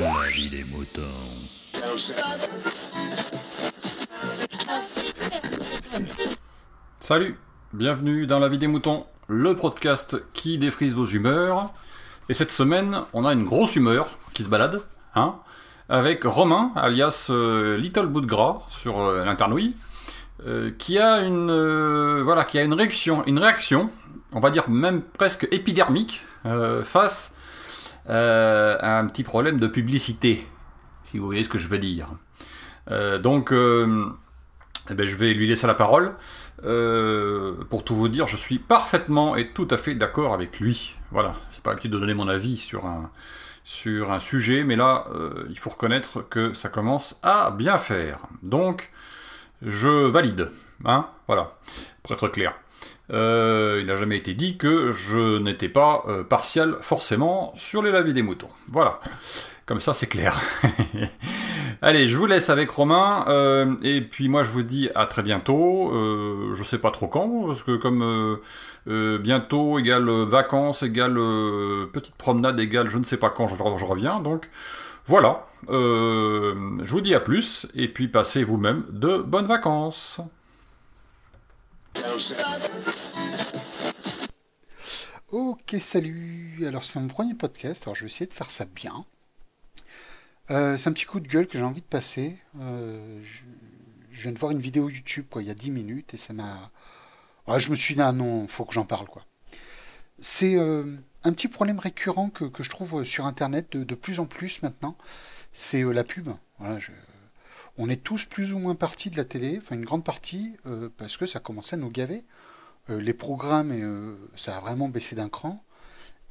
La vie des moutons. Salut, bienvenue dans La vie des moutons, le podcast qui défrise vos humeurs. Et cette semaine, on a une grosse humeur qui se balade, hein, avec Romain, alias euh, Little Bout de Gras sur euh, l'internouille, euh, qui a une euh, voilà, qui a une réaction, une réaction, on va dire même presque épidermique, face euh, un petit problème de publicité, si vous voyez ce que je veux dire. Euh, donc, euh, eh ben, je vais lui laisser la parole. Pour tout vous dire, je suis parfaitement et tout à fait d'accord avec lui. Voilà, c'est pas l'habitude de donner mon avis sur un, sur un sujet, mais là, il faut reconnaître que ça commence à bien faire. Donc, je valide. Hein voilà, pour être clair. Euh, il n'a jamais été dit que je n'étais pas euh, partial forcément sur les lavis des moutons. Voilà, comme ça c'est clair. Allez, je vous laisse avec Romain, euh, et puis moi je vous dis à très bientôt. Euh, je sais pas trop quand, parce que comme euh, euh, bientôt égale euh, vacances, égale euh, petite promenade, égale je ne sais pas quand je, je reviens, donc voilà. Je vous dis à plus, et puis passez vous-même de bonnes vacances. Ok, salut. Alors c'est mon premier podcast, alors je vais essayer de faire ça bien. Euh, c'est un petit coup de gueule que j'ai envie de passer. Euh, je, viens de voir une vidéo YouTube quoi, il y a 10 minutes et ça m'a... Ouais, je me suis dit, ah non, faut que j'en parle quoi. C'est euh, un petit problème récurrent que, je trouve sur Internet de, de plus en plus maintenant. C'est la pub. Voilà, On est tous plus ou moins partis de la télé, enfin une grande partie, euh, parce que ça commençait à nous gaver. Euh, les programmes, euh, ça a vraiment baissé d'un cran.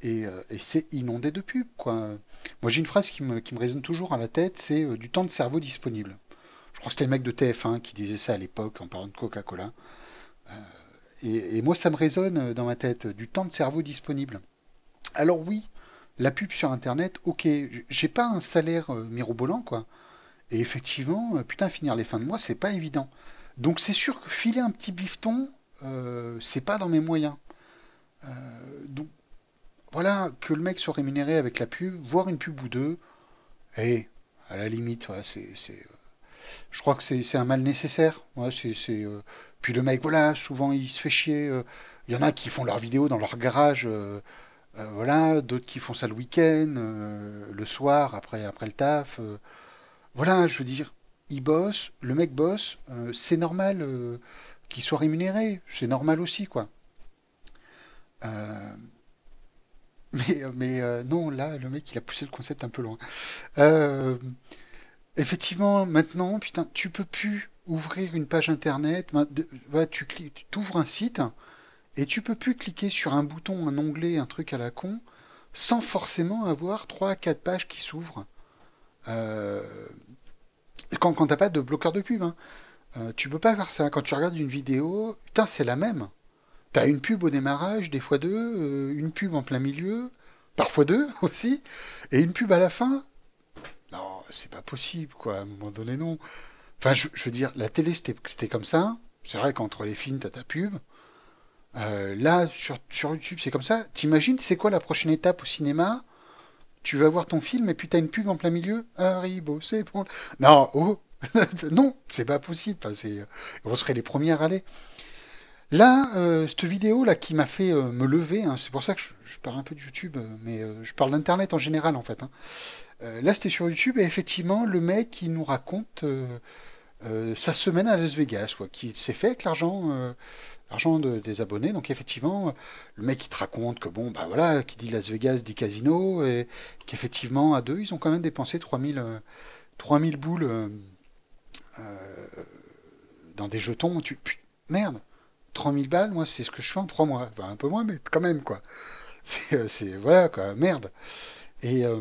Et, c'est inondé de pubs, quoi. Moi, j'ai une phrase qui me, qui résonne toujours à la tête, c'est du temps de cerveau disponible. Je crois que c'était le mec de TF1 qui disait ça à l'époque en parlant de Coca-Cola. Et, et moi, ça me résonne dans ma tête, du temps de cerveau disponible. Alors oui, la pub sur Internet, ok, j'ai pas un salaire mirobolant, quoi. Et effectivement, euh, putain, finir les fins de mois, c'est pas évident. Donc c'est sûr que filer un petit bifton, euh, c'est pas dans mes moyens. Euh, donc voilà, que le mec soit rémunéré avec la pub, voir une pub ou deux, et à la limite, c'est, je crois que c'est, un mal nécessaire. Puis le mec, voilà, souvent il se fait chier. Il y en a qui font leurs vidéos dans leur garage, voilà, d'autres qui font ça le week-end, le soir, après le taf. Voilà, je veux dire, il bosse, le mec bosse, euh, c'est normal euh, qu'il soit rémunéré, c'est normal aussi, quoi. Euh, mais non, là, le mec, il a poussé le concept un peu loin. Effectivement, maintenant, putain, tu peux plus ouvrir une page internet. tu t'ouvres un site et tu peux plus cliquer sur un bouton, un onglet, un truc à la con, sans forcément avoir trois, quatre pages qui s'ouvrent. Euh, quand quand t'as pas de bloqueur de pub, hein. Euh, tu peux pas faire ça. Quand tu regardes une vidéo, putain, c'est la même. T'as une pub au démarrage, des fois deux, euh, une pub en plein milieu, parfois deux aussi, et une pub à la fin. Non, c'est pas possible, quoi. À un moment donné, non. Enfin, je, veux dire, la télé, c'était comme ça. C'est vrai qu'entre les films, t'as ta pub. Là, sur, sur YouTube, c'est comme ça. T'imagines, c'est quoi la prochaine étape au cinéma? Tu vas voir ton film et puis t'as une pub en plein milieu. Haribo, c'est bon. Non, oh, non, c'est pas possible. Enfin, c'est, on serait les premiers à râler. Là, euh, cette vidéo là qui m'a fait euh, me lever, hein, c'est pour ça que je, parle un peu de YouTube, euh, mais euh, je parle d'Internet en général en fait. hein. Euh, là, c'était sur YouTube et effectivement, le mec il nous raconte euh, euh, sa semaine à Las Vegas, quoi, qui s'est fait avec l'argent, euh, l'argent de- des abonnés. Donc effectivement, euh, le mec il te raconte que bon, bah voilà, qui dit Las Vegas dit casino et qu'effectivement à deux, ils ont quand même dépensé 3000 euh, 3000 boules euh, euh, dans des jetons. Tu, merde. 3000 balles, moi, c'est ce que je fais en 3 mois. Enfin, un peu moins, mais quand même, quoi. C'est, euh, voilà, quoi, merde. Et euh,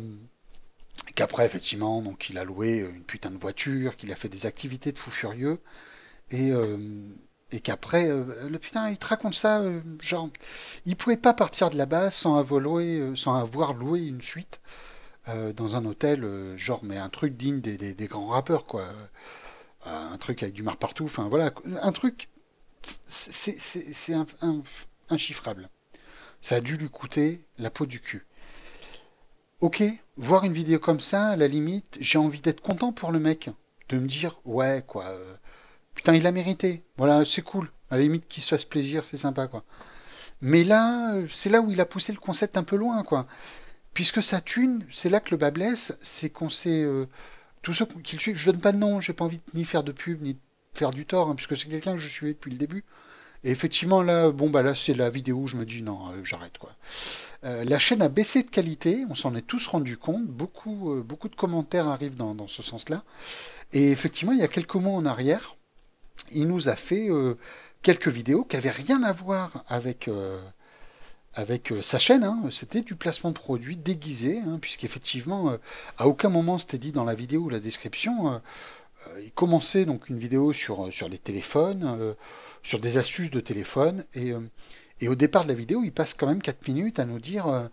qu'après, effectivement, donc, il a loué une putain de voiture, qu'il a fait des activités de fou furieux, et, euh, et qu'après, euh, le putain, il te raconte ça, euh, genre, il pouvait pas partir de là-bas sans avoir loué, euh, une suite dans un hôtel, genre, mais un truc digne des, des- des grands rappeurs, quoi. Un truc avec du mar partout, enfin, voilà, un truc c'est inchiffrable. Ça a dû lui coûter la peau du cul. ok, voir une vidéo comme ça, à la limite, j'ai envie d'être content pour le mec, de me dire, ouais, quoi, putain, il a mérité, voilà, c'est cool, à la limite qu'il se fasse plaisir, c'est sympa, quoi. Mais là, c'est là où il a poussé le concept un peu loin, quoi. Puisque sa thune, c'est là que le bas blesse, c'est qu'on sait, euh, tous ceux qui le suivent, je donne pas de nom, j'ai pas envie de ni faire de pub, ni de faire du tort, hein, puisque c'est quelqu'un que je suivais depuis le début. Et effectivement, là, bon, bah là, c'est la vidéo où je me dis non, euh, j'arrête quoi. Euh, la chaîne a baissé de qualité, on s'en est tous rendu compte. Beaucoup, beaucoup de commentaires arrivent dans, dans ce sens-là. Et effectivement, il y a quelques mois en arrière, il nous a fait quelques vidéos qui avaient rien à voir avec, avec sa chaîne. hein. C'était du placement de produits déguisé, hein, puisqu'effectivement, à aucun moment c'était dit dans la vidéo ou la description. il commençait donc une vidéo sur, les téléphones sur des astuces de téléphone. Et, euh, au départ de la vidéo, il passe quand même 4 minutes à nous dire euh,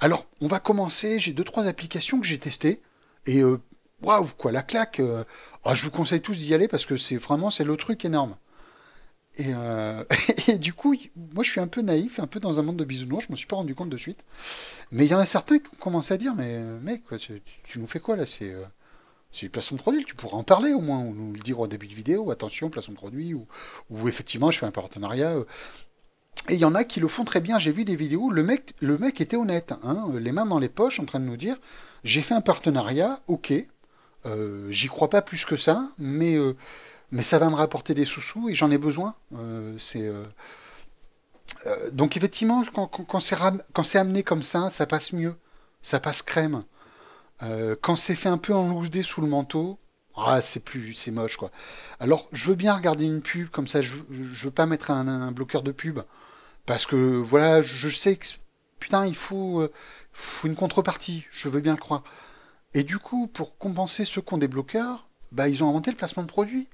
Alors, on va commencer, j'ai deux trois applications que j'ai testées. Et euh, waouh, quoi, la claque oh, Je vous conseille tous d'y aller parce que c'est vraiment c'est le truc énorme. Et, et, du coup, moi je suis un peu naïf, un peu dans un monde de bisounours, je me suis pas rendu compte de suite. Mais il y en a certains qui ont commencé à dire Mais mec, tu, nous fais quoi là C'est du placement de produit, tu pourras en parler au moins, ou nous le dire au début de vidéo, attention, placement de produit, ou, ou effectivement je fais un partenariat. Euh. Et il y en a qui le font très bien, j'ai vu des vidéos, le mec, le mec était honnête, hein, les mains dans les poches, en train de nous dire, j'ai fait un partenariat, ok, euh, j'y crois pas plus que ça, mais, euh, mais ça va me rapporter des sous-sous et j'en ai besoin. Euh, c'est... Donc effectivement, quand, quand, quand c'est amené comme ça, ça passe mieux, ça passe crème. Quand c'est fait un peu en loose dé sous le manteau, ah, c'est plus, c'est moche quoi. Alors, je veux bien regarder une pub comme ça. Je, je veux pas mettre un, bloqueur de pub parce que voilà, je sais que putain, il faut une contrepartie. Je veux bien le croire. Et du coup, pour compenser ceux qui ont des bloqueurs, bah ils ont inventé le placement de produits.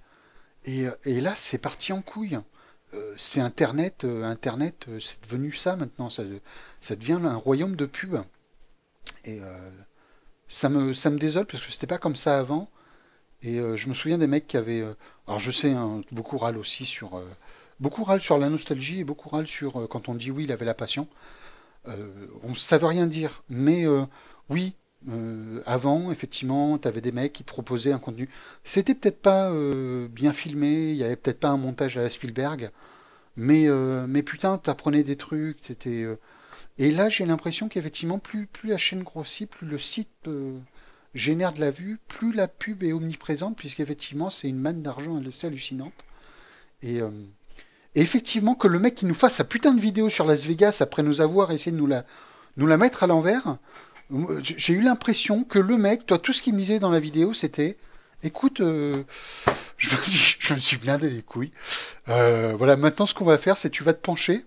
Et, et là, c'est parti en couille. Euh, c'est Internet, euh, Internet, euh, c'est devenu ça maintenant. Ça, devient un royaume de pub. Et euh, ça me, ça me désole parce que c'était pas comme ça avant. Et euh, je me souviens des mecs qui avaient. euh, alors je sais, hein, beaucoup râlent aussi sur. euh, beaucoup râlent sur la nostalgie et beaucoup râlent sur euh, quand on dit oui, il avait la passion. Euh, on, ça veut rien dire. Mais euh, oui, euh, avant, effectivement, tu avais des mecs qui te proposaient un contenu. C'était peut-être pas euh, bien filmé, il y avait peut-être pas un montage à la Spielberg. Mais, euh, mais putain, des trucs, t'étais. euh, Et là, j'ai l'impression qu'effectivement, plus, plus la chaîne grossit, plus le site génère de la vue, plus la pub est omniprésente, puisqu'effectivement, c'est une manne d'argent assez hallucinante. Et, effectivement, que le mec qui nous fasse sa putain de vidéo sur Las Vegas après nous avoir essayé de nous la, nous la mettre à l'envers, j'ai eu l'impression que le mec, toi, tout ce qu'il me disait dans la vidéo, c'était écoute, euh, je, me suis, je me blindé les couilles. Euh, voilà, maintenant, ce qu'on va faire, c'est tu vas te pencher,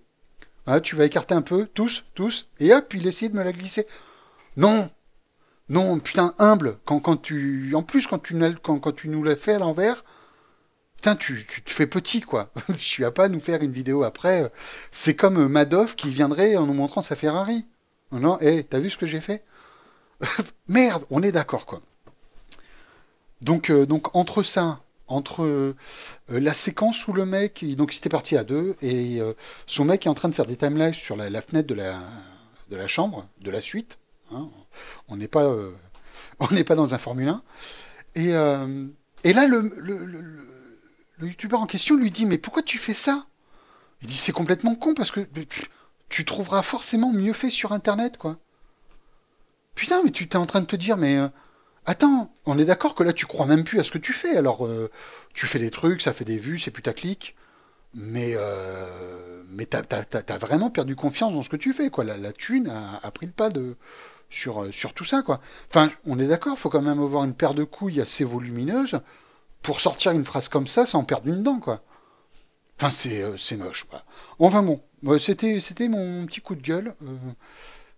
hein, tu vas écarter un peu, tous, tous, et hop, il essayait de me la glisser. Non, non, putain, humble. Quand, tu, en plus, quand tu, nous l'as fait à l'envers, putain, tu, tu te fais petit, quoi. tu vas pas nous faire une vidéo après. C'est comme Madoff qui viendrait en nous montrant sa Ferrari. Non, hé, hey, t'as vu ce que j'ai fait Merde, on est d'accord, quoi. Donc, euh, entre ça, entre euh, la séquence où le mec, donc il était parti à deux, et euh, son mec est en train de faire des timelapses sur la, fenêtre de la, chambre, de la suite. hein. On n'est pas, dans un Formule 1. Et, là, le, le, youtubeur en question lui dit, mais pourquoi tu fais ça? Il dit, c'est complètement con parce que tu trouveras forcément mieux fait sur Internet, quoi. Putain, mais tu t'es en train de te dire, mais euh, attends, on est d'accord que là tu crois même plus à ce que tu fais. Alors, euh, tu fais des trucs, ça fait des vues, c'est putaclic, mais euh, mais t'as, t'as, vraiment perdu confiance dans ce que tu fais, quoi. La, thune a, a pris le pas de sur euh, sur tout ça, quoi. Enfin, on est d'accord, faut quand même avoir une paire de couilles assez volumineuse pour sortir une phrase comme ça sans perdre une dent, quoi. Enfin, c'est c'est moche, quoi. Enfin bon, c'était mon petit coup de gueule. Euh,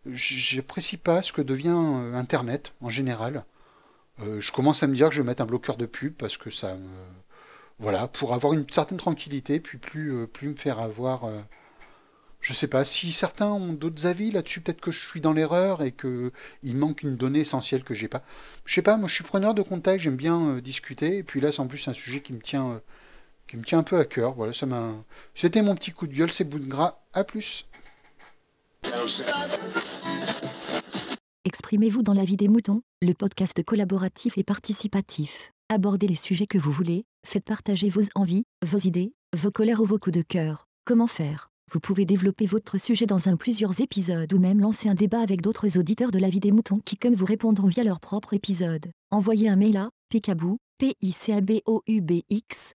J'apprécie pas ce que devient euh, Internet en général. Euh, je commence à me dire que je vais mettre un bloqueur de pub parce que ça. Voilà, pour avoir une certaine tranquillité, puis plus, me faire avoir... euh, je sais pas, si certains ont d'autres avis là-dessus, peut-être que je suis dans l'erreur et que il manque une donnée essentielle que j'ai pas. Je sais pas, moi je suis preneur de contact, j'aime bien discuter, et puis là c'est en plus un sujet qui me tient, qui me tient un peu à cœur. Voilà, ça m'a... C'était mon petit coup de gueule, c'est bout de gras. À plus. Exprimez-vous dans la vie des moutons, le podcast collaboratif et participatif. Abordez les sujets que vous voulez, faites partager vos envies, vos idées, vos colères ou vos coups de cœur. Comment faire? Vous pouvez développer votre sujet dans un plusieurs épisodes ou même lancer un débat avec d'autres auditeurs de la vie des moutons qui comme vous répondront via leur propre épisode. Envoyez un mail à picabou, p i c a b o u b x